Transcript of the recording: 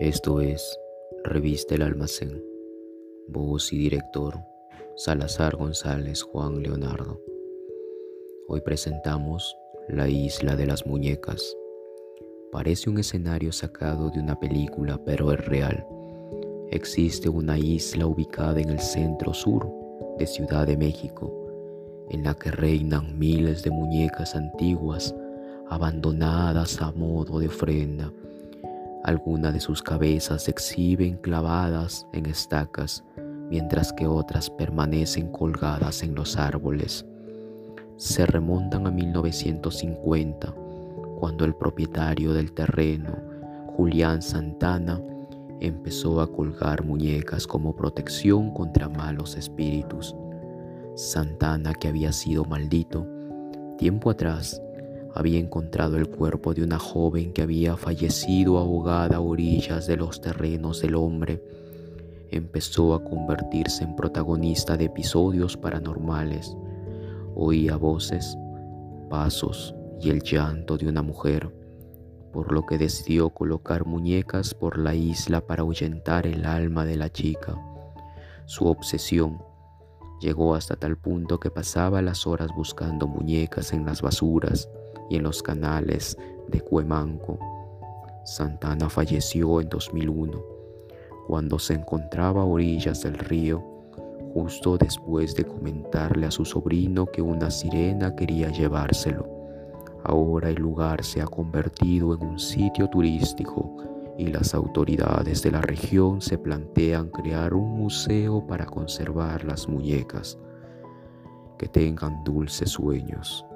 Esto es Revista El Almacén. Voz y director Salazar González Juan Leonardo. Hoy presentamos La Isla de las Muñecas. Parece un escenario sacado de una película, pero es real. Existe una isla ubicada en el centro sur de Ciudad de México, en la que reinan miles de muñecas antiguas abandonadas a modo de ofrenda. Algunas de sus cabezas se exhiben clavadas en estacas, mientras que otras permanecen colgadas en los árboles. Se remontan a 1950, cuando el propietario del terreno, Julián Santana, empezó a colgar muñecas como protección contra malos espíritus. Santana, que había sido maldito, tiempo atrás había encontrado el cuerpo de una joven que había fallecido ahogada a orillas de los terrenos del hombre. Empezó a convertirse en protagonista de episodios paranormales. Oía voces, pasos y el llanto de una mujer, por lo que decidió colocar muñecas por la isla para ahuyentar el alma de la chica. Su obsesión llegó hasta tal punto que pasaba las horas buscando muñecas en las basuras y en los canales de Cuemanco. Santana falleció en 2001 cuando se encontraba a orillas del río, justo después de comentarle a su sobrino que una sirena quería llevárselo. Ahora el lugar se ha convertido en un sitio turístico y las autoridades de la región se plantean crear un museo para conservar las muñecas. Que tengan dulces sueños.